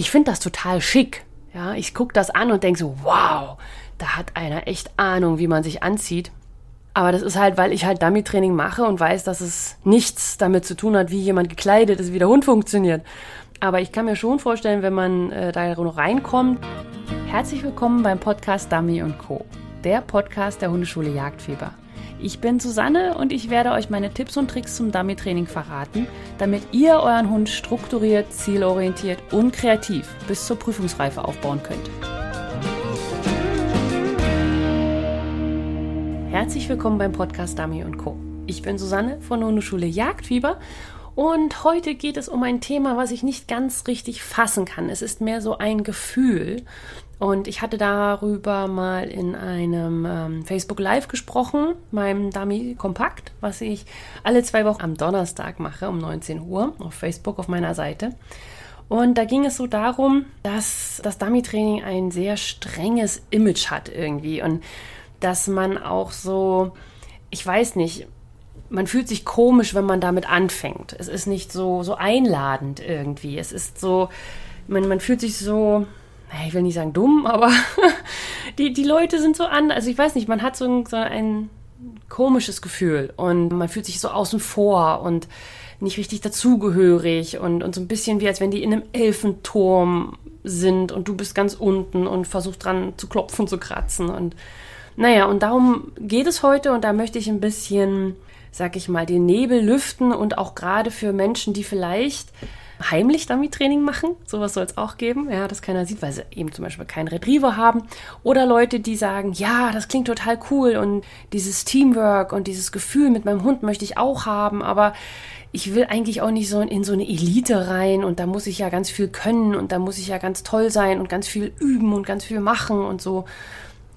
ich finde das total schick. Ja, ich gucke das an und denke so, wow, da hat einer echt Ahnung, wie man sich anzieht. Aber das ist halt, weil ich halt Dummy-Training mache und weiß, dass es nichts damit zu tun hat, wie jemand gekleidet ist, wie der Hund funktioniert. Aber ich kann mir schon vorstellen, wenn man äh, da noch reinkommt. Herzlich willkommen beim Podcast Dummy Co., der Podcast der Hundeschule Jagdfieber. Ich bin Susanne und ich werde euch meine Tipps und Tricks zum Dummy-Training verraten, damit ihr euren Hund strukturiert, zielorientiert und kreativ bis zur Prüfungsreife aufbauen könnt. Herzlich willkommen beim Podcast Dummy Co. Ich bin Susanne von der Hundeschule Jagdfieber und heute geht es um ein Thema, was ich nicht ganz richtig fassen kann. Es ist mehr so ein Gefühl. Und ich hatte darüber mal in einem ähm, Facebook Live gesprochen, meinem Dummy Kompakt, was ich alle zwei Wochen am Donnerstag mache um 19 Uhr auf Facebook auf meiner Seite. Und da ging es so darum, dass das Dummy-Training ein sehr strenges Image hat irgendwie und dass man auch so, ich weiß nicht, man fühlt sich komisch, wenn man damit anfängt. Es ist nicht so, so einladend irgendwie. Es ist so, man, man fühlt sich so, ich will nicht sagen dumm, aber die, die Leute sind so an, also ich weiß nicht, man hat so ein, so ein komisches Gefühl und man fühlt sich so außen vor und nicht richtig dazugehörig und, und so ein bisschen wie als wenn die in einem Elfenturm sind und du bist ganz unten und versuchst dran zu klopfen, zu kratzen und naja, und darum geht es heute und da möchte ich ein bisschen, sag ich mal, den Nebel lüften und auch gerade für Menschen, die vielleicht heimlich Dummy-Training machen. Sowas soll es auch geben, ja, dass keiner sieht, weil sie eben zum Beispiel keinen Retriever haben. Oder Leute, die sagen, ja, das klingt total cool und dieses Teamwork und dieses Gefühl mit meinem Hund möchte ich auch haben, aber ich will eigentlich auch nicht so in so eine Elite rein und da muss ich ja ganz viel können und da muss ich ja ganz toll sein und ganz viel üben und ganz viel machen und so.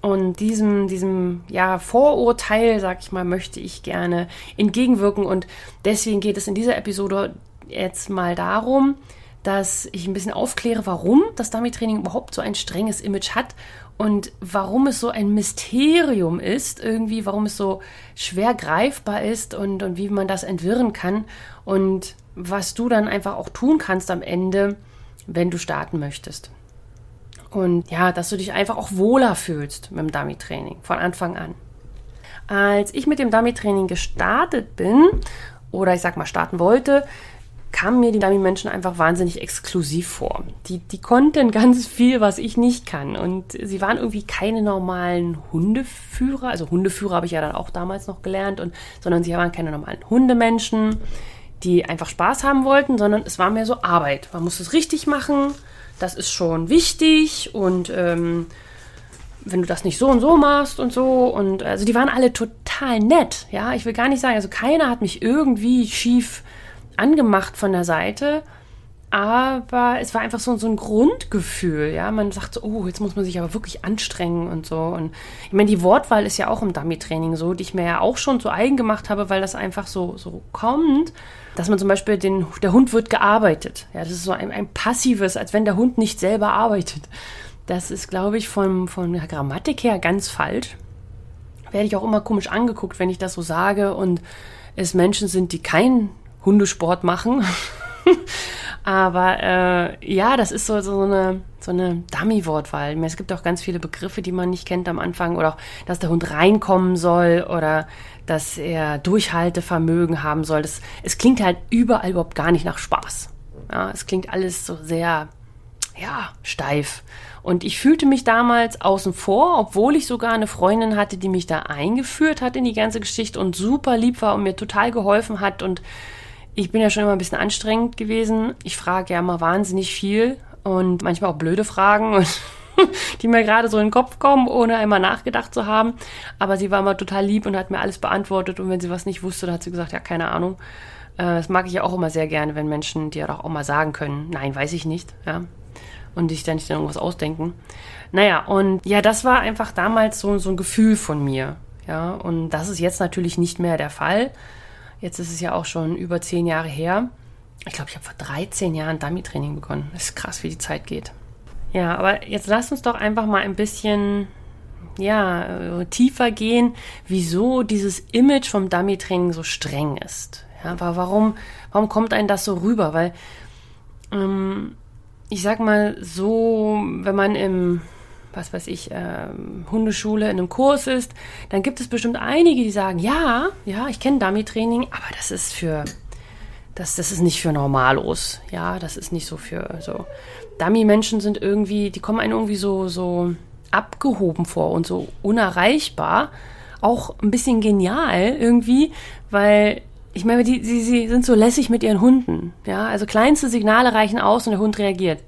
Und diesem, diesem ja, Vorurteil, sag ich mal, möchte ich gerne entgegenwirken. Und deswegen geht es in dieser Episode jetzt mal darum, dass ich ein bisschen aufkläre, warum das Dummy-Training überhaupt so ein strenges Image hat und warum es so ein Mysterium ist, irgendwie, warum es so schwer greifbar ist und, und wie man das entwirren kann und was du dann einfach auch tun kannst am Ende, wenn du starten möchtest. Und ja, dass du dich einfach auch wohler fühlst mit dem Dummy-Training von Anfang an. Als ich mit dem Dummy-Training gestartet bin, oder ich sag mal starten wollte, kamen mir die Dummy-Menschen einfach wahnsinnig exklusiv vor. Die, die konnten ganz viel, was ich nicht kann. Und sie waren irgendwie keine normalen Hundeführer. Also Hundeführer habe ich ja dann auch damals noch gelernt, und, sondern sie waren keine normalen Hundemenschen, die einfach Spaß haben wollten, sondern es war mehr so Arbeit. Man muss es richtig machen das ist schon wichtig und ähm, wenn du das nicht so und so machst und so und also die waren alle total nett, ja, ich will gar nicht sagen, also keiner hat mich irgendwie schief angemacht von der Seite, aber es war einfach so, so ein Grundgefühl, ja, man sagt so, oh, jetzt muss man sich aber wirklich anstrengen und so und ich meine, die Wortwahl ist ja auch im Dummy-Training so, die ich mir ja auch schon zu eigen gemacht habe, weil das einfach so, so kommt dass man zum Beispiel den, der Hund wird gearbeitet. Ja, das ist so ein, ein passives, als wenn der Hund nicht selber arbeitet. Das ist, glaube ich, von, von der Grammatik her ganz falsch. Werde ich auch immer komisch angeguckt, wenn ich das so sage und es Menschen sind, die keinen Hundesport machen. Aber äh, ja, das ist so, so eine, so eine Dummy-Wortwahl. Es gibt auch ganz viele Begriffe, die man nicht kennt am Anfang. Oder auch, dass der Hund reinkommen soll oder dass er Durchhaltevermögen haben soll. Das, es klingt halt überall überhaupt gar nicht nach Spaß. Ja, es klingt alles so sehr, ja, steif. Und ich fühlte mich damals außen vor, obwohl ich sogar eine Freundin hatte, die mich da eingeführt hat in die ganze Geschichte und super lieb war und mir total geholfen hat und ich bin ja schon immer ein bisschen anstrengend gewesen. Ich frage ja immer wahnsinnig viel und manchmal auch blöde Fragen, die mir gerade so in den Kopf kommen, ohne einmal nachgedacht zu haben. Aber sie war immer total lieb und hat mir alles beantwortet. Und wenn sie was nicht wusste, dann hat sie gesagt, ja, keine Ahnung. Äh, das mag ich ja auch immer sehr gerne, wenn Menschen dir auch mal sagen können, nein, weiß ich nicht, ja. Und sich dann nicht irgendwas ausdenken. Naja, und ja, das war einfach damals so, so ein Gefühl von mir. Ja, und das ist jetzt natürlich nicht mehr der Fall. Jetzt ist es ja auch schon über zehn Jahre her. Ich glaube, ich habe vor 13 Jahren Dummy-Training begonnen. Das ist krass, wie die Zeit geht. Ja, aber jetzt lasst uns doch einfach mal ein bisschen ja, äh, tiefer gehen, wieso dieses Image vom Dummy-Training so streng ist. Ja, aber warum, warum kommt einem das so rüber? Weil ähm, ich sag mal so, wenn man im was weiß ich, äh, Hundeschule in einem Kurs ist, dann gibt es bestimmt einige, die sagen, ja, ja, ich kenne Dummy-Training, aber das ist für, das, das ist nicht für Normalos. Ja, das ist nicht so für so. Dummy-Menschen sind irgendwie, die kommen einem irgendwie so, so abgehoben vor und so unerreichbar. Auch ein bisschen genial irgendwie, weil ich meine, die, die, sie sind so lässig mit ihren Hunden. Ja, also kleinste Signale reichen aus und der Hund reagiert.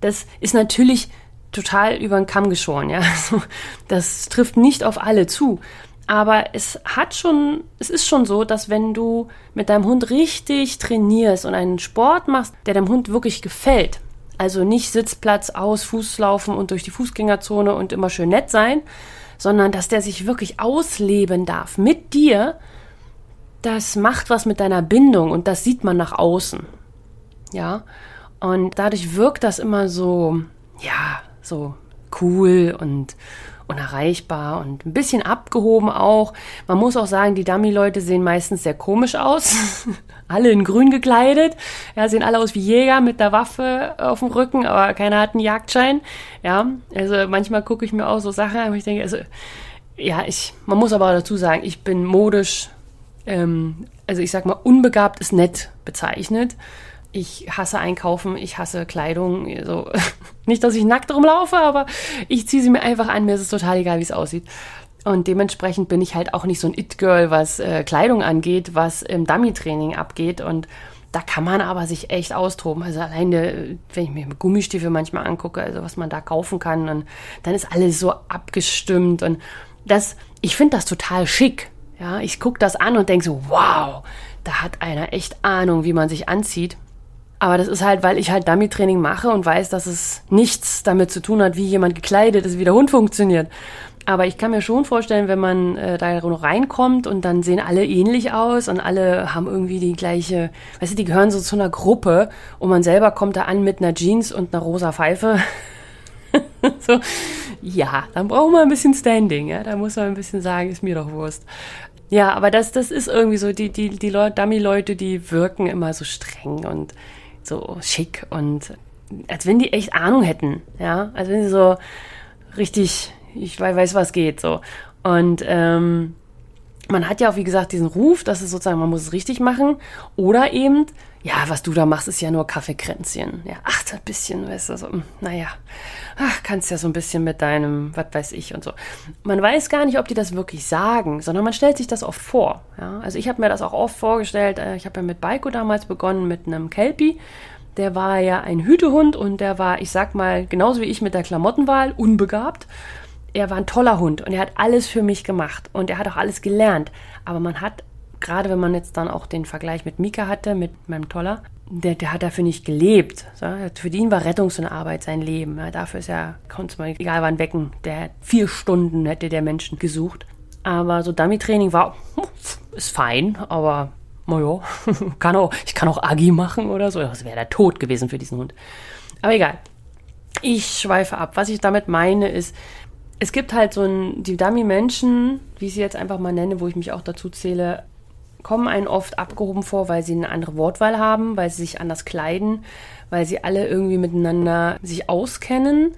Das ist natürlich total über den Kamm geschoren, ja. Also, das trifft nicht auf alle zu. Aber es hat schon, es ist schon so, dass wenn du mit deinem Hund richtig trainierst und einen Sport machst, der dem Hund wirklich gefällt, also nicht Sitzplatz aus, Fuß laufen und durch die Fußgängerzone und immer schön nett sein, sondern dass der sich wirklich ausleben darf mit dir, das macht was mit deiner Bindung und das sieht man nach außen. Ja. Und dadurch wirkt das immer so, ja, so cool und unerreichbar und ein bisschen abgehoben auch. Man muss auch sagen, die Dummy-Leute sehen meistens sehr komisch aus. alle in grün gekleidet. Ja, sehen alle aus wie Jäger mit der Waffe auf dem Rücken, aber keiner hat einen Jagdschein. Ja, also manchmal gucke ich mir auch so Sachen an, wo ich denke, also, ja, ich, man muss aber dazu sagen, ich bin modisch, ähm, also ich sag mal, unbegabt ist nett bezeichnet ich hasse Einkaufen, ich hasse Kleidung. Also, nicht, dass ich nackt rumlaufe, aber ich ziehe sie mir einfach an. Mir ist es total egal, wie es aussieht. Und dementsprechend bin ich halt auch nicht so ein It-Girl, was äh, Kleidung angeht, was im Dummy-Training abgeht. Und da kann man aber sich echt austoben. Also alleine, wenn ich mir Gummistiefel manchmal angucke, also was man da kaufen kann, und dann ist alles so abgestimmt. Und das, ich finde das total schick. Ja, ich gucke das an und denke so, wow, da hat einer echt Ahnung, wie man sich anzieht. Aber das ist halt, weil ich halt Dummy-Training mache und weiß, dass es nichts damit zu tun hat, wie jemand gekleidet ist, wie der Hund funktioniert. Aber ich kann mir schon vorstellen, wenn man äh, da noch reinkommt und dann sehen alle ähnlich aus und alle haben irgendwie die gleiche, weißt du, die gehören so zu einer Gruppe und man selber kommt da an mit einer Jeans und einer rosa Pfeife. so, ja, dann brauchen wir ein bisschen Standing, ja. Da muss man ein bisschen sagen, ist mir doch Wurst. Ja, aber das, das ist irgendwie so, die, die, die Dummy-Leute, die wirken immer so streng und so schick und als wenn die echt Ahnung hätten, ja, als wenn sie so richtig, ich weiß, was geht, so. Und ähm, man hat ja auch, wie gesagt, diesen Ruf, dass es sozusagen, man muss es richtig machen. Oder eben, ja, was du da machst, ist ja nur Kaffeekränzchen. Ja, ach, ein bisschen, weißt du, so, hm, naja, ach, kannst ja so ein bisschen mit deinem, was weiß ich und so. Man weiß gar nicht, ob die das wirklich sagen, sondern man stellt sich das oft vor. Ja? Also ich habe mir das auch oft vorgestellt. Äh, ich habe ja mit Baiko damals begonnen mit einem Kelpie. Der war ja ein Hütehund und der war, ich sag mal, genauso wie ich mit der Klamottenwahl, unbegabt. Er war ein toller Hund und er hat alles für mich gemacht und er hat auch alles gelernt. Aber man hat gerade wenn man jetzt dann auch den Vergleich mit Mika hatte, mit meinem Toller, der, der hat dafür nicht gelebt. So. Für ihn war Rettungs- und Arbeit sein Leben. Ja, dafür ist er, konnte man egal wann wecken. Der vier Stunden hätte der Menschen gesucht. Aber so Dummy-Training war, ist fein, aber naja, kann auch, ich kann auch Agi machen oder so. Das wäre der Tod gewesen für diesen Hund. Aber egal. Ich schweife ab. Was ich damit meine ist, es gibt halt so ein, die Dummy-Menschen, wie ich sie jetzt einfach mal nenne, wo ich mich auch dazu zähle, kommen einen oft abgehoben vor, weil sie eine andere Wortwahl haben, weil sie sich anders kleiden, weil sie alle irgendwie miteinander sich auskennen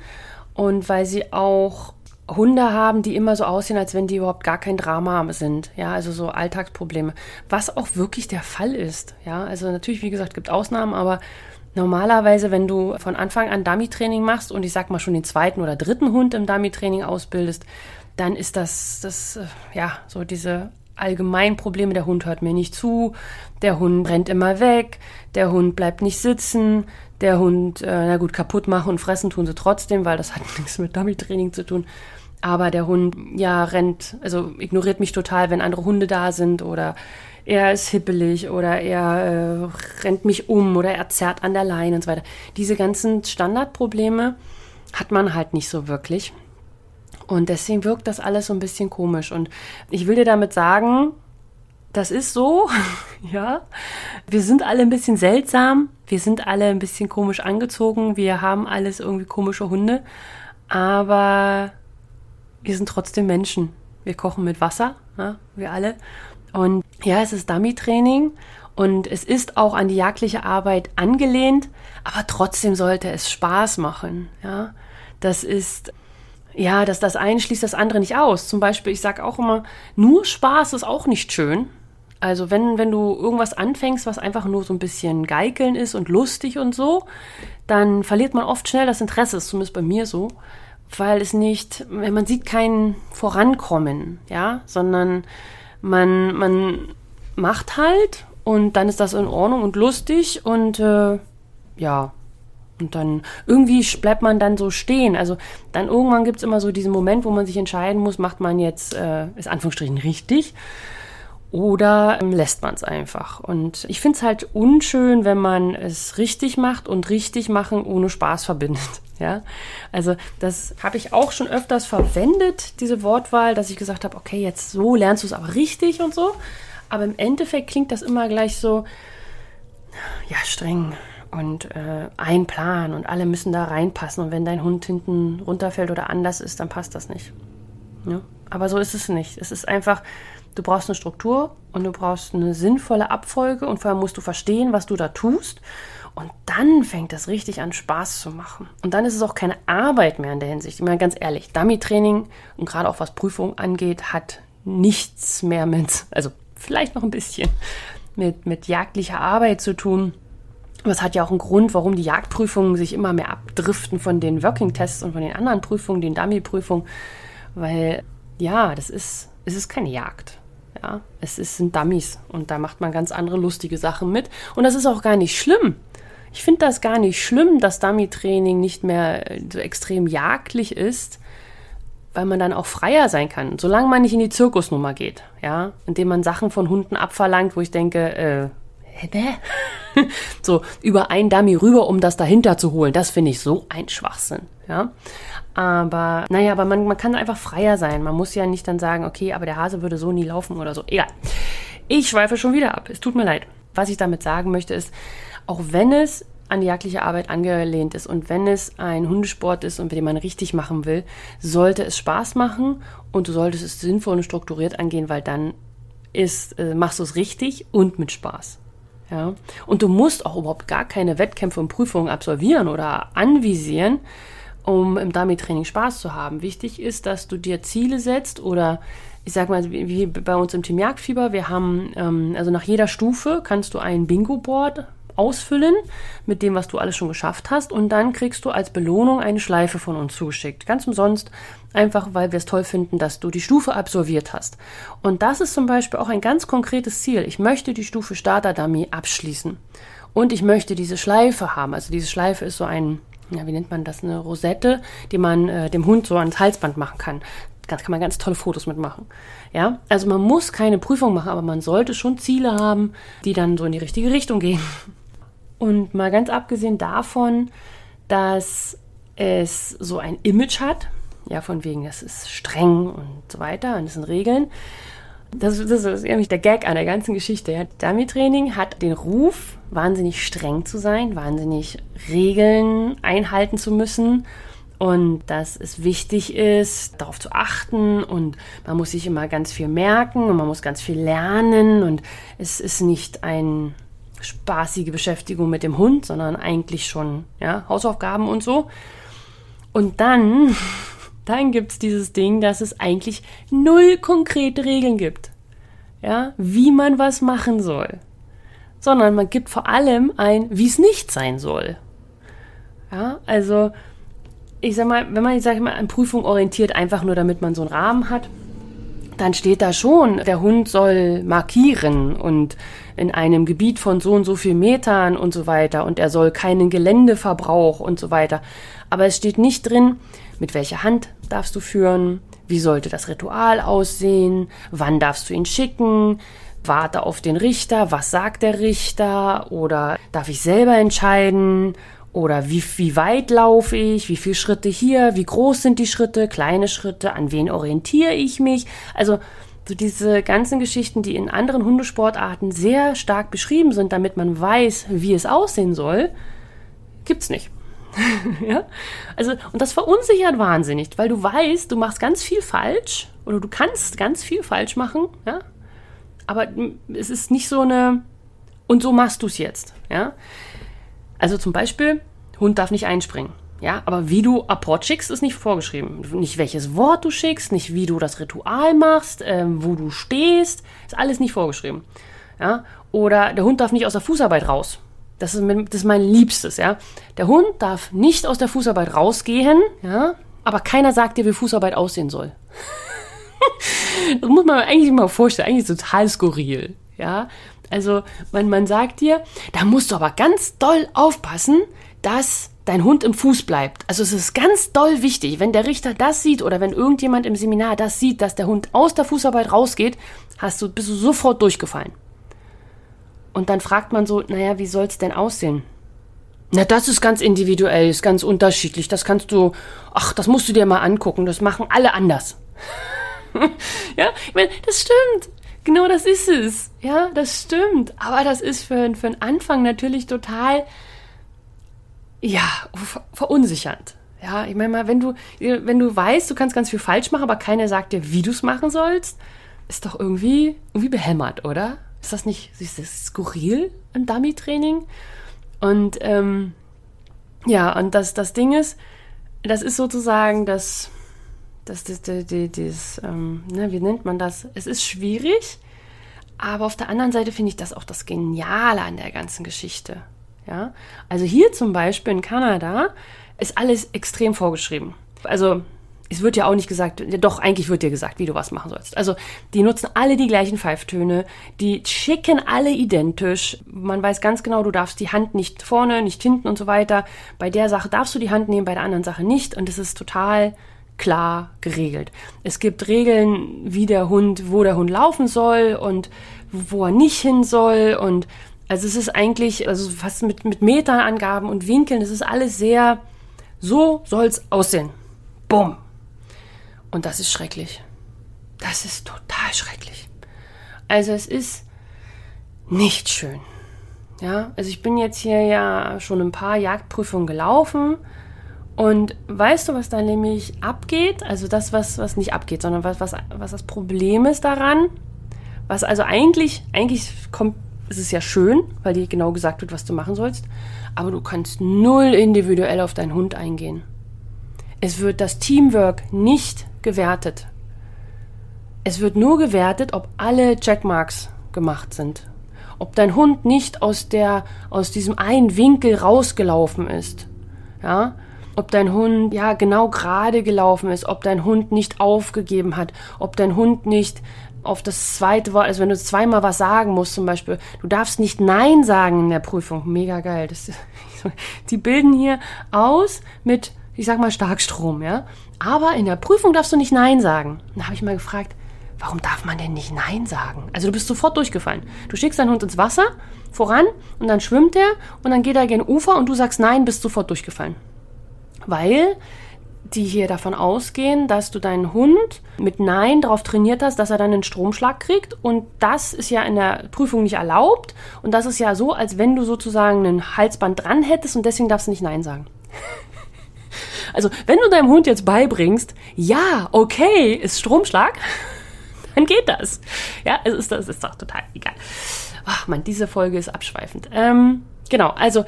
und weil sie auch Hunde haben, die immer so aussehen, als wenn die überhaupt gar kein Drama sind. Ja, also so Alltagsprobleme. Was auch wirklich der Fall ist. Ja, also natürlich, wie gesagt, gibt Ausnahmen, aber normalerweise, wenn du von Anfang an Dummy-Training machst und ich sag mal schon den zweiten oder dritten Hund im Dummy-Training ausbildest, dann ist das, das, äh, ja, so diese allgemein Probleme. Der Hund hört mir nicht zu, der Hund rennt immer weg, der Hund bleibt nicht sitzen, der Hund, äh, na gut, kaputt machen und fressen tun sie trotzdem, weil das hat nichts mit Dummy-Training zu tun. Aber der Hund, ja, rennt, also ignoriert mich total, wenn andere Hunde da sind oder er ist hippelig oder er äh, rennt mich um oder er zerrt an der Leine und so weiter. Diese ganzen Standardprobleme hat man halt nicht so wirklich. Und deswegen wirkt das alles so ein bisschen komisch. Und ich will dir damit sagen, das ist so, ja. Wir sind alle ein bisschen seltsam. Wir sind alle ein bisschen komisch angezogen. Wir haben alles irgendwie komische Hunde. Aber wir sind trotzdem Menschen. Wir kochen mit Wasser, ja, wir alle. Und ja, es ist Dummy-Training. Und es ist auch an die jagdliche Arbeit angelehnt, aber trotzdem sollte es Spaß machen. Ja, das ist ja, dass das eine schließt das andere nicht aus. Zum Beispiel, ich sage auch immer, nur Spaß ist auch nicht schön. Also wenn, wenn du irgendwas anfängst, was einfach nur so ein bisschen geikeln ist und lustig und so, dann verliert man oft schnell das Interesse, ist zumindest bei mir so, weil es nicht, man sieht kein Vorankommen, ja, sondern man, man macht halt und dann ist das in Ordnung und lustig und äh, ja, und dann irgendwie bleibt man dann so stehen. Also dann irgendwann gibt es immer so diesen Moment, wo man sich entscheiden muss, macht man jetzt, äh, ist Anführungsstrichen richtig oder ähm, lässt man es einfach. Und ich finde es halt unschön, wenn man es richtig macht und richtig machen ohne Spaß verbindet. Ja, also das habe ich auch schon öfters verwendet, diese Wortwahl, dass ich gesagt habe, okay, jetzt so lernst du es aber richtig und so. Aber im Endeffekt klingt das immer gleich so, ja, streng und äh, ein Plan und alle müssen da reinpassen. Und wenn dein Hund hinten runterfällt oder anders ist, dann passt das nicht. Ja? Aber so ist es nicht. Es ist einfach, Du brauchst eine Struktur und du brauchst eine sinnvolle Abfolge und vor allem musst du verstehen, was du da tust. Und dann fängt das richtig an Spaß zu machen. Und dann ist es auch keine Arbeit mehr in der Hinsicht. Ich meine ganz ehrlich, Dummy-Training und gerade auch was Prüfung angeht, hat nichts mehr mit, also vielleicht noch ein bisschen, mit, mit jagdlicher Arbeit zu tun. Das hat ja auch einen Grund, warum die Jagdprüfungen sich immer mehr abdriften von den Working-Tests und von den anderen Prüfungen, den Dummy-Prüfungen. Weil, ja, das ist, es ist keine Jagd. Es ist, sind Dummies und da macht man ganz andere lustige Sachen mit. Und das ist auch gar nicht schlimm. Ich finde das gar nicht schlimm, dass Dummy-Training nicht mehr äh, so extrem jagdlich ist, weil man dann auch freier sein kann, solange man nicht in die Zirkusnummer geht, ja, indem man Sachen von Hunden abverlangt, wo ich denke, äh, hä, so über ein Dummy rüber, um das dahinter zu holen. Das finde ich so ein Schwachsinn, ja. Aber naja, aber man, man kann einfach freier sein. Man muss ja nicht dann sagen, okay, aber der Hase würde so nie laufen oder so. Egal. Ich schweife schon wieder ab. Es tut mir leid. Was ich damit sagen möchte ist, auch wenn es an die jagdliche Arbeit angelehnt ist und wenn es ein Hundesport ist und den man richtig machen will, sollte es Spaß machen und du solltest es sinnvoll und strukturiert angehen, weil dann ist, äh, machst du es richtig und mit Spaß. Ja? Und du musst auch überhaupt gar keine Wettkämpfe und Prüfungen absolvieren oder anvisieren, um im Dummy-Training Spaß zu haben. Wichtig ist, dass du dir Ziele setzt oder ich sag mal, wie bei uns im Team Jagdfieber, wir haben, ähm, also nach jeder Stufe kannst du ein Bingo-Board ausfüllen mit dem, was du alles schon geschafft hast und dann kriegst du als Belohnung eine Schleife von uns zugeschickt. Ganz umsonst, einfach weil wir es toll finden, dass du die Stufe absolviert hast. Und das ist zum Beispiel auch ein ganz konkretes Ziel. Ich möchte die Stufe Starter Dummy abschließen und ich möchte diese Schleife haben. Also diese Schleife ist so ein ja, wie nennt man das, eine Rosette, die man äh, dem Hund so ans Halsband machen kann. Da kann man ganz tolle Fotos mitmachen. Ja, also man muss keine Prüfung machen, aber man sollte schon Ziele haben, die dann so in die richtige Richtung gehen. Und mal ganz abgesehen davon, dass es so ein Image hat, ja, von wegen, es ist streng und so weiter und es sind Regeln, das, das ist nämlich der Gag an der ganzen Geschichte. Ja. Dummy-Training hat den Ruf, wahnsinnig streng zu sein, wahnsinnig Regeln einhalten zu müssen und dass es wichtig ist, darauf zu achten und man muss sich immer ganz viel merken und man muss ganz viel lernen und es ist nicht eine spaßige Beschäftigung mit dem Hund, sondern eigentlich schon ja, Hausaufgaben und so. Und dann dann gibt es dieses Ding, dass es eigentlich null konkrete Regeln gibt. Ja, wie man was machen soll. Sondern man gibt vor allem ein, wie es nicht sein soll. Ja, also, ich sag mal, wenn man, sag ich mal, an Prüfung orientiert, einfach nur damit man so einen Rahmen hat, dann steht da schon, der Hund soll markieren und in einem Gebiet von so und so viel Metern und so weiter und er soll keinen Geländeverbrauch und so weiter. Aber es steht nicht drin, mit welcher Hand darfst du führen? Wie sollte das Ritual aussehen? Wann darfst du ihn schicken? Warte auf den Richter. Was sagt der Richter? Oder darf ich selber entscheiden? Oder wie, wie weit laufe ich? Wie viele Schritte hier? Wie groß sind die Schritte? Kleine Schritte? An wen orientiere ich mich? Also, so diese ganzen Geschichten, die in anderen Hundesportarten sehr stark beschrieben sind, damit man weiß, wie es aussehen soll, gibt's nicht. ja? Also, und das verunsichert wahnsinnig, weil du weißt, du machst ganz viel falsch oder du kannst ganz viel falsch machen, ja? Aber es ist nicht so eine Und so machst du es jetzt. Ja? Also zum Beispiel, Hund darf nicht einspringen. Ja, aber wie du Apport schickst, ist nicht vorgeschrieben. Nicht welches Wort du schickst, nicht wie du das Ritual machst, ähm, wo du stehst, ist alles nicht vorgeschrieben. Ja, oder der Hund darf nicht aus der Fußarbeit raus. Das ist, das ist mein Liebstes, ja. Der Hund darf nicht aus der Fußarbeit rausgehen, ja, aber keiner sagt dir, wie Fußarbeit aussehen soll. das muss man eigentlich mal vorstellen, eigentlich total skurril, ja. Also, man, man sagt dir, da musst du aber ganz doll aufpassen, dass dein Hund im Fuß bleibt. Also es ist ganz doll wichtig, wenn der Richter das sieht oder wenn irgendjemand im Seminar das sieht, dass der Hund aus der Fußarbeit rausgeht, hast du, bist du sofort durchgefallen. Und dann fragt man so, naja, wie soll es denn aussehen? Na, das ist ganz individuell, ist ganz unterschiedlich. Das kannst du, ach, das musst du dir mal angucken. Das machen alle anders. ja, ich meine, das stimmt. Genau das ist es. Ja, das stimmt. Aber das ist für, für einen Anfang natürlich total, ja, verunsichernd. Ja, ich meine mal, wenn du, wenn du weißt, du kannst ganz viel falsch machen, aber keiner sagt dir, wie du es machen sollst, ist doch irgendwie, irgendwie behämmert, oder? Ist das nicht ist das skurril im Dummy-Training? Und ähm, ja, und das, das Ding ist, das ist sozusagen das, das, das, das, das, das ähm, ne, wie nennt man das? Es ist schwierig, aber auf der anderen Seite finde ich das auch das Geniale an der ganzen Geschichte. Ja, also hier zum Beispiel in Kanada ist alles extrem vorgeschrieben. Also es wird ja auch nicht gesagt, doch, eigentlich wird dir gesagt, wie du was machen sollst. Also, die nutzen alle die gleichen Pfeiftöne, die schicken alle identisch. Man weiß ganz genau, du darfst die Hand nicht vorne, nicht hinten und so weiter. Bei der Sache darfst du die Hand nehmen, bei der anderen Sache nicht. Und es ist total klar geregelt. Es gibt Regeln, wie der Hund, wo der Hund laufen soll und wo er nicht hin soll. Und also es ist eigentlich, also fast mit, mit Meterangaben und Winkeln, es ist alles sehr, so soll es aussehen. Bumm. Und das ist schrecklich. Das ist total schrecklich. Also es ist nicht schön. Ja, also ich bin jetzt hier ja schon ein paar Jagdprüfungen gelaufen und weißt du, was da nämlich abgeht? Also das, was, was nicht abgeht, sondern was, was, was das Problem ist daran, was also eigentlich, eigentlich kommt, ist es ja schön, weil dir genau gesagt wird, was du machen sollst, aber du kannst null individuell auf deinen Hund eingehen. Es wird das Teamwork nicht gewertet. Es wird nur gewertet, ob alle Checkmarks gemacht sind. Ob dein Hund nicht aus der, aus diesem einen Winkel rausgelaufen ist. Ja? Ob dein Hund, ja, genau gerade gelaufen ist. Ob dein Hund nicht aufgegeben hat. Ob dein Hund nicht auf das zweite Wort, also wenn du zweimal was sagen musst, zum Beispiel, du darfst nicht Nein sagen in der Prüfung. Mega geil. Das, die bilden hier aus mit ich sag mal Starkstrom, ja. Aber in der Prüfung darfst du nicht Nein sagen. Dann habe ich mal gefragt, warum darf man denn nicht Nein sagen? Also du bist sofort durchgefallen. Du schickst deinen Hund ins Wasser voran und dann schwimmt er und dann geht er gen Ufer und du sagst Nein, bist sofort durchgefallen. Weil die hier davon ausgehen, dass du deinen Hund mit Nein darauf trainiert hast, dass er dann einen Stromschlag kriegt. Und das ist ja in der Prüfung nicht erlaubt. Und das ist ja so, als wenn du sozusagen ein Halsband dran hättest und deswegen darfst du nicht Nein sagen. Also, wenn du deinem Hund jetzt beibringst, ja, okay, ist Stromschlag, dann geht das. Ja, es ist, das ist doch total egal. Ach man, diese Folge ist abschweifend. Ähm, genau, also,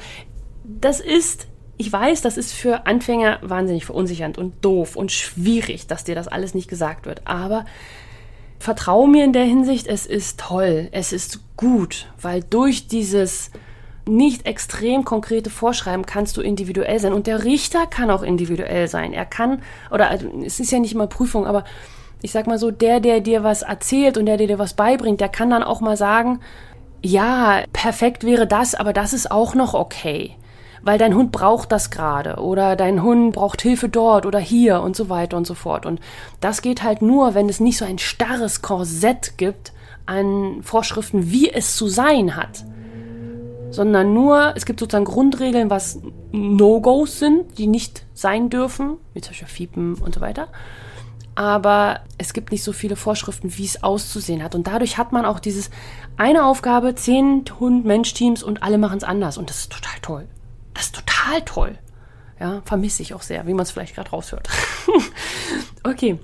das ist, ich weiß, das ist für Anfänger wahnsinnig verunsichernd und doof und schwierig, dass dir das alles nicht gesagt wird. Aber vertrau mir in der Hinsicht, es ist toll, es ist gut, weil durch dieses nicht extrem konkrete vorschreiben, kannst du individuell sein. Und der Richter kann auch individuell sein. Er kann, oder also, es ist ja nicht immer Prüfung, aber ich sag mal so, der, der dir was erzählt und der, der dir was beibringt, der kann dann auch mal sagen, ja, perfekt wäre das, aber das ist auch noch okay. Weil dein Hund braucht das gerade oder dein Hund braucht Hilfe dort oder hier und so weiter und so fort. Und das geht halt nur, wenn es nicht so ein starres Korsett gibt an Vorschriften, wie es zu sein hat sondern nur, es gibt sozusagen Grundregeln, was No-Gos sind, die nicht sein dürfen, wie zum Beispiel Fiepen und so weiter. Aber es gibt nicht so viele Vorschriften, wie es auszusehen hat. Und dadurch hat man auch dieses eine Aufgabe, zehn Hund-Mensch-Teams und alle machen es anders. Und das ist total toll. Das ist total toll. Ja, vermisse ich auch sehr, wie man es vielleicht gerade raushört. okay.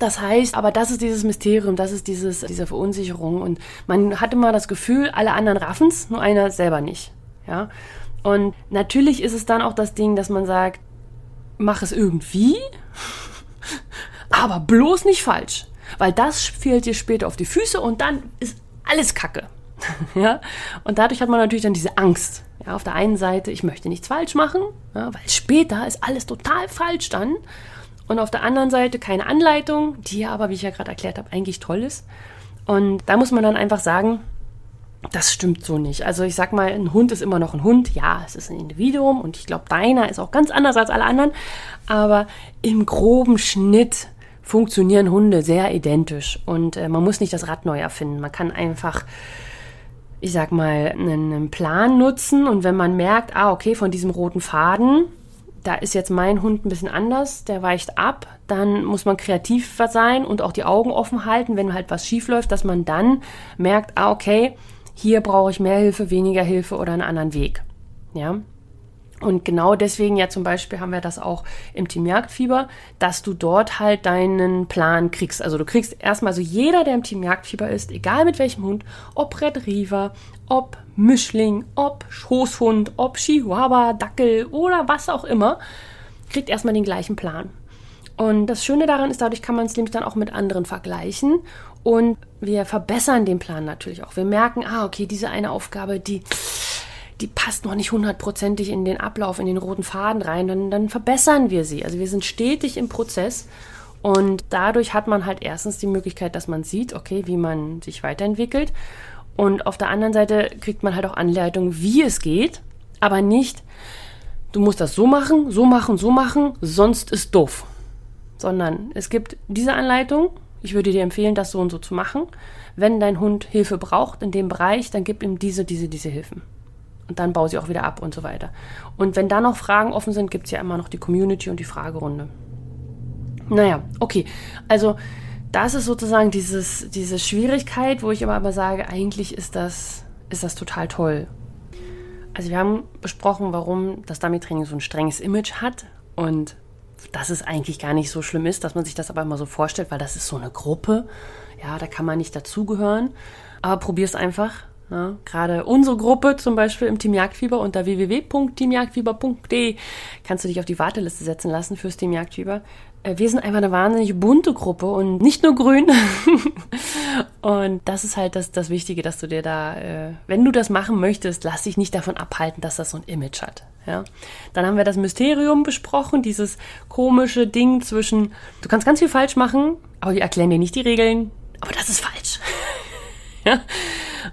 Das heißt, aber das ist dieses Mysterium, das ist dieses, diese Verunsicherung. Und man hat immer das Gefühl, alle anderen raffen's, nur einer selber nicht. Ja. Und natürlich ist es dann auch das Ding, dass man sagt, mach es irgendwie, aber bloß nicht falsch. Weil das fehlt dir später auf die Füße und dann ist alles Kacke. ja? Und dadurch hat man natürlich dann diese Angst. Ja, auf der einen Seite, ich möchte nichts falsch machen, ja, weil später ist alles total falsch dann. Und auf der anderen Seite keine Anleitung, die aber, wie ich ja gerade erklärt habe, eigentlich toll ist. Und da muss man dann einfach sagen, das stimmt so nicht. Also ich sag mal, ein Hund ist immer noch ein Hund. Ja, es ist ein Individuum und ich glaube, deiner ist auch ganz anders als alle anderen. Aber im groben Schnitt funktionieren Hunde sehr identisch und äh, man muss nicht das Rad neu erfinden. Man kann einfach, ich sag mal, einen Plan nutzen und wenn man merkt, ah, okay, von diesem roten Faden, da ist jetzt mein Hund ein bisschen anders, der weicht ab, dann muss man kreativ sein und auch die Augen offen halten, wenn halt was schief läuft, dass man dann merkt, ah, okay, hier brauche ich mehr Hilfe, weniger Hilfe oder einen anderen Weg. Ja. Und genau deswegen ja zum Beispiel haben wir das auch im Team Jagdfieber, dass du dort halt deinen Plan kriegst. Also du kriegst erstmal so jeder, der im Team Jagdfieber ist, egal mit welchem Hund, ob Retriever, ob Mischling, ob Schoßhund, ob Chihuahua, Dackel oder was auch immer, kriegt erstmal den gleichen Plan. Und das Schöne daran ist, dadurch kann man es nämlich dann auch mit anderen vergleichen und wir verbessern den Plan natürlich auch. Wir merken, ah, okay, diese eine Aufgabe, die, die passt noch nicht hundertprozentig in den Ablauf, in den roten Faden rein. Dann, dann verbessern wir sie. Also wir sind stetig im Prozess. Und dadurch hat man halt erstens die Möglichkeit, dass man sieht, okay, wie man sich weiterentwickelt. Und auf der anderen Seite kriegt man halt auch Anleitungen, wie es geht, aber nicht, du musst das so machen, so machen, so machen, sonst ist doof. Sondern es gibt diese Anleitung, ich würde dir empfehlen, das so und so zu machen. Wenn dein Hund Hilfe braucht in dem Bereich, dann gib ihm diese, diese, diese Hilfen. Und dann baue sie auch wieder ab und so weiter. Und wenn da noch Fragen offen sind, gibt es ja immer noch die Community und die Fragerunde. Naja, okay. Also, das ist sozusagen dieses, diese Schwierigkeit, wo ich immer aber sage, eigentlich ist das, ist das total toll. Also wir haben besprochen, warum das Dummy-Training so ein strenges Image hat und dass es eigentlich gar nicht so schlimm ist, dass man sich das aber immer so vorstellt, weil das ist so eine Gruppe. Ja, da kann man nicht dazugehören. Aber probier es einfach. Ja, gerade unsere Gruppe zum Beispiel im Team Jagdfieber unter www.teamjagdfieber.de kannst du dich auf die Warteliste setzen lassen fürs Team Jagdfieber. Äh, wir sind einfach eine wahnsinnig bunte Gruppe und nicht nur grün. und das ist halt das, das Wichtige, dass du dir da, äh, wenn du das machen möchtest, lass dich nicht davon abhalten, dass das so ein Image hat. Ja? Dann haben wir das Mysterium besprochen, dieses komische Ding zwischen, du kannst ganz viel falsch machen, aber wir erklären dir nicht die Regeln, aber das ist falsch.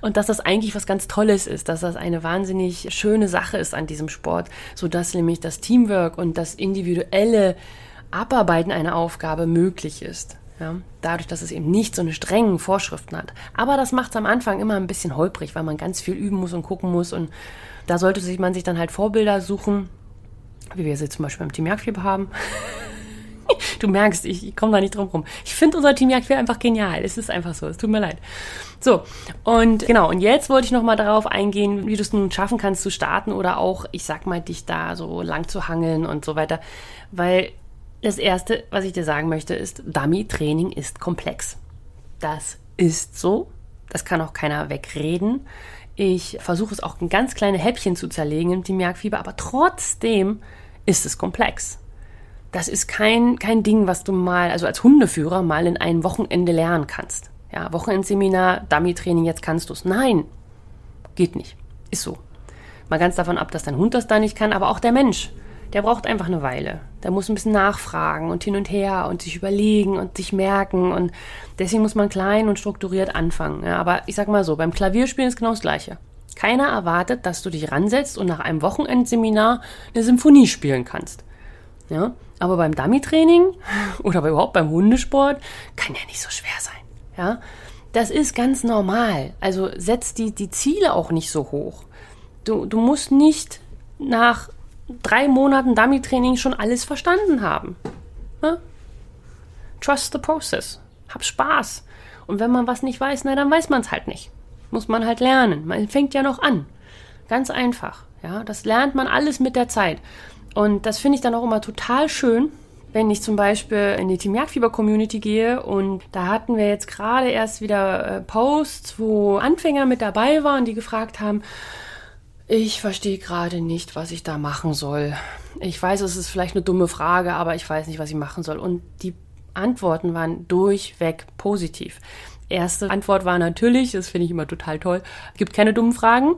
Und dass das eigentlich was ganz Tolles ist, dass das eine wahnsinnig schöne Sache ist an diesem Sport, sodass nämlich das Teamwork und das individuelle Abarbeiten einer Aufgabe möglich ist. Ja, dadurch, dass es eben nicht so eine strengen Vorschriften hat. Aber das macht es am Anfang immer ein bisschen holprig, weil man ganz viel üben muss und gucken muss. Und da sollte sich man sich dann halt Vorbilder suchen, wie wir sie zum Beispiel beim Team Jagdfieber haben. du merkst, ich, ich komme da nicht drum rum. Ich finde unser Team Jagdfieber einfach genial. Es ist einfach so. Es tut mir leid. So, und genau, und jetzt wollte ich nochmal darauf eingehen, wie du es nun schaffen kannst zu starten oder auch, ich sag mal, dich da so lang zu hangeln und so weiter. Weil das Erste, was ich dir sagen möchte, ist, Dummy-Training ist komplex. Das ist so. Das kann auch keiner wegreden. Ich versuche es auch in ganz kleine Häppchen zu zerlegen im Team Jagdfieber, aber trotzdem ist es komplex. Das ist kein, kein Ding, was du mal, also als Hundeführer mal in einem Wochenende lernen kannst. Ja, Wochenendseminar, Dummy-Training, jetzt kannst du es. Nein, geht nicht. Ist so. Mal ganz davon ab, dass dein Hund das da nicht kann, aber auch der Mensch der braucht einfach eine Weile. Der muss ein bisschen nachfragen und hin und her und sich überlegen und sich merken. Und deswegen muss man klein und strukturiert anfangen. Ja, aber ich sag mal so, beim Klavierspielen ist genau das Gleiche. Keiner erwartet, dass du dich ransetzt und nach einem Wochenendseminar eine Symphonie spielen kannst. Ja, aber beim Dummy-Training oder überhaupt beim Hundesport kann ja nicht so schwer sein. Ja, das ist ganz normal. Also setz die, die Ziele auch nicht so hoch. Du, du musst nicht nach drei Monaten Dummy-Training schon alles verstanden haben. Ja? Trust the process. Hab Spaß. Und wenn man was nicht weiß, na, dann weiß man es halt nicht. Muss man halt lernen. Man fängt ja noch an. Ganz einfach. Ja, das lernt man alles mit der Zeit. Und das finde ich dann auch immer total schön, wenn ich zum Beispiel in die Team Jagdfieber Community gehe und da hatten wir jetzt gerade erst wieder äh, Posts, wo Anfänger mit dabei waren, die gefragt haben, ich verstehe gerade nicht, was ich da machen soll. Ich weiß, es ist vielleicht eine dumme Frage, aber ich weiß nicht, was ich machen soll. Und die Antworten waren durchweg positiv. Erste Antwort war natürlich, das finde ich immer total toll, gibt keine dummen Fragen.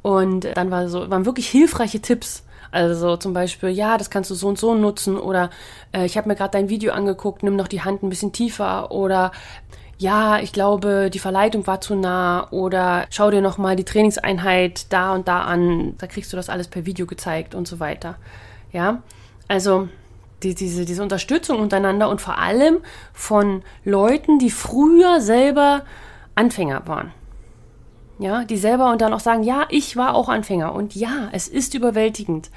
Und dann war so, waren wirklich hilfreiche Tipps. Also zum Beispiel, ja, das kannst du so und so nutzen oder äh, ich habe mir gerade dein Video angeguckt, nimm noch die Hand ein bisschen tiefer oder ja, ich glaube, die Verleitung war zu nah oder schau dir nochmal die Trainingseinheit da und da an, da kriegst du das alles per Video gezeigt und so weiter. Ja, also die, diese, diese Unterstützung untereinander und vor allem von Leuten, die früher selber Anfänger waren. Ja, die selber und dann auch sagen, ja, ich war auch Anfänger und ja, es ist überwältigend.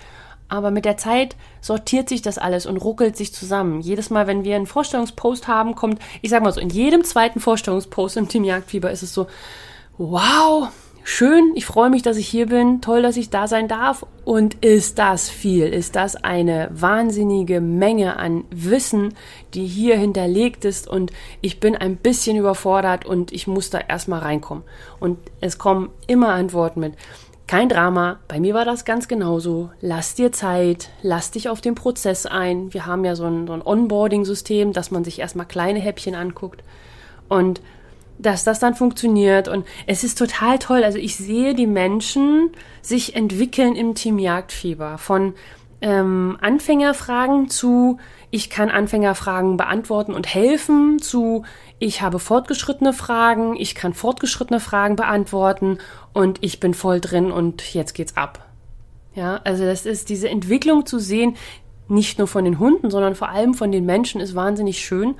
Aber mit der Zeit sortiert sich das alles und ruckelt sich zusammen. Jedes Mal, wenn wir einen Vorstellungspost haben, kommt, ich sag mal so, in jedem zweiten Vorstellungspost im Team Jagdfieber ist es so, wow, schön, ich freue mich, dass ich hier bin, toll, dass ich da sein darf. Und ist das viel? Ist das eine wahnsinnige Menge an Wissen, die hier hinterlegt ist? Und ich bin ein bisschen überfordert und ich muss da erstmal reinkommen. Und es kommen immer Antworten mit. Kein Drama, bei mir war das ganz genauso. Lass dir Zeit, lass dich auf den Prozess ein. Wir haben ja so ein, so ein Onboarding-System, dass man sich erstmal kleine Häppchen anguckt. Und dass das dann funktioniert. Und es ist total toll. Also ich sehe die Menschen sich entwickeln im Team Jagdfieber. Von ähm, Anfängerfragen zu, ich kann Anfängerfragen beantworten und helfen, zu, ich habe fortgeschrittene Fragen, ich kann fortgeschrittene Fragen beantworten und ich bin voll drin und jetzt geht's ab. Ja, also das ist diese Entwicklung zu sehen, nicht nur von den Hunden, sondern vor allem von den Menschen, ist wahnsinnig schön.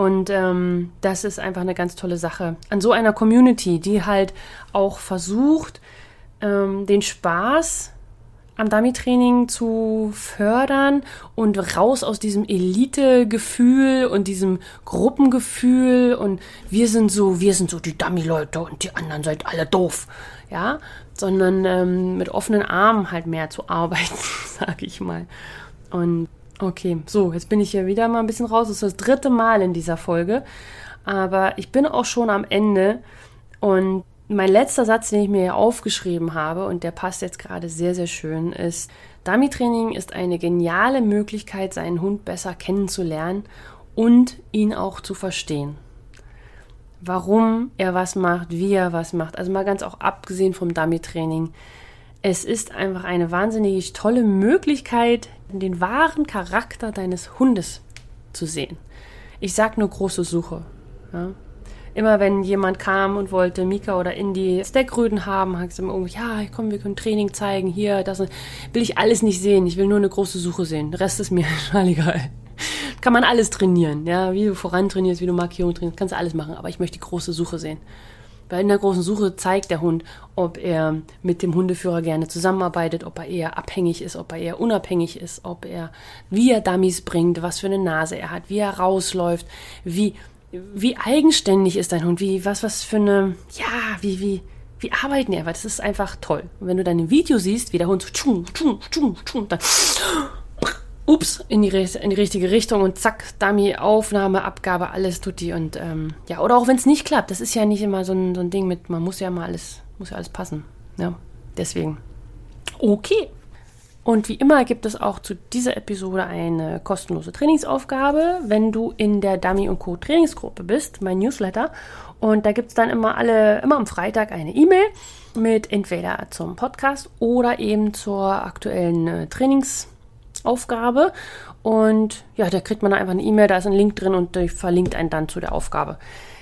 Und ähm, das ist einfach eine ganz tolle Sache. An so einer Community, die halt auch versucht, ähm, den Spaß am Dummy-Training zu fördern und raus aus diesem Elite-Gefühl und diesem Gruppengefühl und wir sind so, wir sind so die Dummy-Leute und die anderen seid alle doof, ja, sondern ähm, mit offenen Armen halt mehr zu arbeiten, sag ich mal. Und Okay, so, jetzt bin ich hier wieder mal ein bisschen raus. Das ist das dritte Mal in dieser Folge. Aber ich bin auch schon am Ende. Und mein letzter Satz, den ich mir aufgeschrieben habe, und der passt jetzt gerade sehr, sehr schön, ist, Dummy-Training ist eine geniale Möglichkeit, seinen Hund besser kennenzulernen und ihn auch zu verstehen. Warum er was macht, wie er was macht. Also mal ganz auch abgesehen vom Dummy-Training. Es ist einfach eine wahnsinnig tolle Möglichkeit, den wahren Charakter deines Hundes zu sehen. Ich sag nur große Suche. Ja. Immer wenn jemand kam und wollte Mika oder Indy Stackröden haben, hat gesagt immer, ja, komm, wir können Training zeigen, hier, das will ich alles nicht sehen. Ich will nur eine große Suche sehen. Der Rest ist mir total egal. Kann man alles trainieren, ja, wie du voran trainierst, wie du Markierung trainierst, kannst du alles machen, aber ich möchte die große Suche sehen. Weil in der großen Suche zeigt der Hund, ob er mit dem Hundeführer gerne zusammenarbeitet, ob er eher abhängig ist, ob er eher unabhängig ist, ob er, wie er Dummies bringt, was für eine Nase er hat, wie er rausläuft, wie, wie eigenständig ist dein Hund, wie, was, was für eine, ja, wie, wie, wie arbeiten er, weil das ist einfach toll. Und wenn du dann ein Video siehst, wie der Hund so, tschung, tschung, tschung, tschung, dann ups, in die, in die richtige Richtung und zack, Dummy, Aufnahme, Abgabe, alles tut die und ähm, ja, oder auch wenn es nicht klappt, das ist ja nicht immer so ein, so ein Ding mit, man muss ja mal alles, muss ja alles passen. Ja, deswegen. Okay. Und wie immer gibt es auch zu dieser Episode eine kostenlose Trainingsaufgabe, wenn du in der Dummy und Co. Trainingsgruppe bist, mein Newsletter. Und da gibt es dann immer alle, immer am Freitag eine E-Mail mit entweder zum Podcast oder eben zur aktuellen äh, Trainings- Aufgabe. Und ja, da kriegt man einfach eine E-Mail, da ist ein Link drin und die verlinkt einen dann zu der Aufgabe.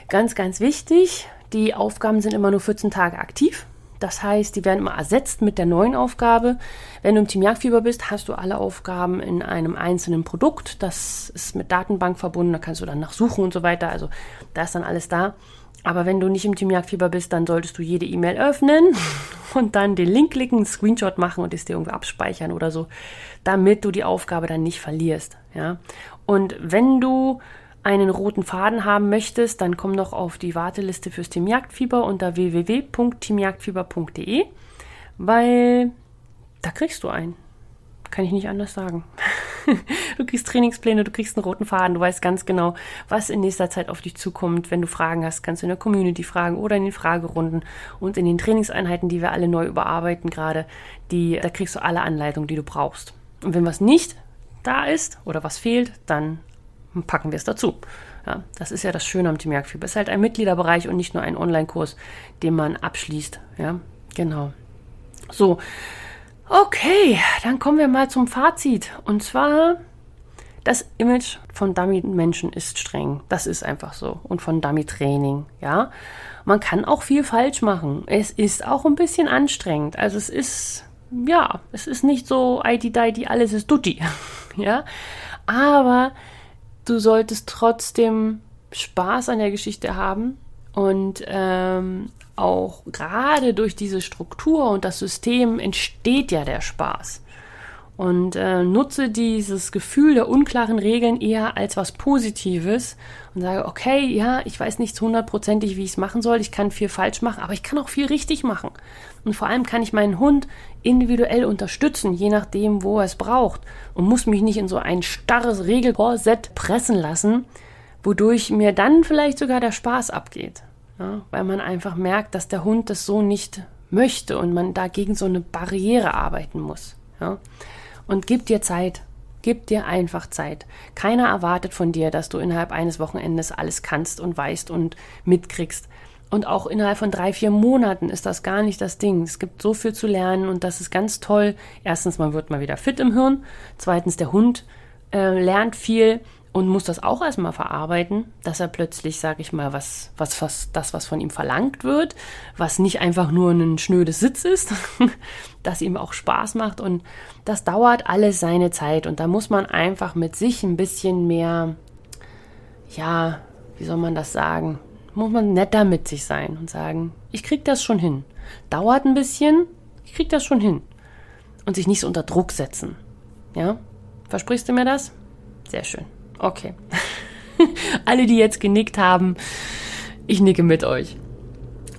Ganz, ganz wichtig, die Aufgaben sind immer nur 14 Tage aktiv. Das heißt, die werden immer ersetzt mit der neuen Aufgabe. Wenn du im Team Jagdfieber bist, hast du alle Aufgaben in einem einzelnen Produkt. Das ist mit Datenbank verbunden, da kannst du dann nachsuchen und so weiter. Also da ist dann alles da. Aber wenn du nicht im Team Jagdfieber bist, dann solltest du jede E-Mail öffnen und dann den Link klicken, einen Screenshot machen und es dir irgendwie abspeichern oder so, damit du die Aufgabe dann nicht verlierst. Ja? Und wenn du einen roten Faden haben möchtest, dann komm doch auf die Warteliste fürs Team Jagdfieber unter www.teamjagdfieber.de, weil da kriegst du einen. Kann ich nicht anders sagen. du kriegst Trainingspläne, du kriegst einen roten Faden, du weißt ganz genau, was in nächster Zeit auf dich zukommt. Wenn du Fragen hast, kannst du in der Community fragen oder in den Fragerunden und in den Trainingseinheiten, die wir alle neu überarbeiten gerade, die, da kriegst du alle Anleitungen, die du brauchst. Und wenn was nicht da ist oder was fehlt, dann packen wir es dazu. Ja, das ist ja das Schöne am Team Jagdfieber. Es ist halt ein Mitgliederbereich und nicht nur ein Online-Kurs, den man abschließt. Ja, genau. So, okay, dann kommen wir mal zum Fazit. Und zwar, das Image von Dummy-Menschen ist streng. Das ist einfach so. Und von Dummy-Training, ja. Man kann auch viel falsch machen. Es ist auch ein bisschen anstrengend. Also es ist, ja, es ist nicht so ID-Di, alles ist Dutti. ja. Aber du solltest trotzdem Spaß an der Geschichte haben und ähm, auch gerade durch diese Struktur und das System entsteht ja der Spaß. Und äh, nutze dieses Gefühl der unklaren Regeln eher als was Positives und sage, okay, ja, ich weiß nicht hundertprozentig, wie ich es machen soll, ich kann viel falsch machen, aber ich kann auch viel richtig machen. Und vor allem kann ich meinen Hund individuell unterstützen, je nachdem, wo er es braucht und muss mich nicht in so ein starres Regelkorsett pressen lassen, wodurch mir dann vielleicht sogar der Spaß abgeht. Ja, weil man einfach merkt, dass der Hund das so nicht möchte und man dagegen so eine Barriere arbeiten muss. Ja. Und gib dir Zeit. Gib dir einfach Zeit. Keiner erwartet von dir, dass du innerhalb eines Wochenendes alles kannst und weißt und mitkriegst. Und auch innerhalb von drei, vier Monaten ist das gar nicht das Ding. Es gibt so viel zu lernen und das ist ganz toll. Erstens, man wird mal wieder fit im Hirn. Zweitens, der Hund äh, lernt viel und muss das auch erstmal verarbeiten, dass er plötzlich, sag ich mal, was, was, was, das, was von ihm verlangt wird, was nicht einfach nur ein schnödes Sitz ist, das ihm auch Spaß macht und das dauert alles seine Zeit und da muss man einfach mit sich ein bisschen mehr, ja, wie soll man das sagen, muss man netter mit sich sein und sagen, ich krieg das schon hin. Dauert ein bisschen, ich krieg das schon hin. Und sich nicht so unter Druck setzen. Ja? Versprichst du mir das? Sehr schön. Okay. Alle, die jetzt genickt haben, ich nicke mit euch.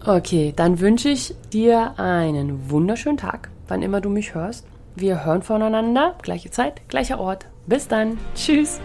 Okay, dann wünsche ich dir einen wunderschönen Tag, wann immer du mich hörst. Wir hören voneinander, gleiche Zeit, gleicher Ort. Bis dann. Tschüss.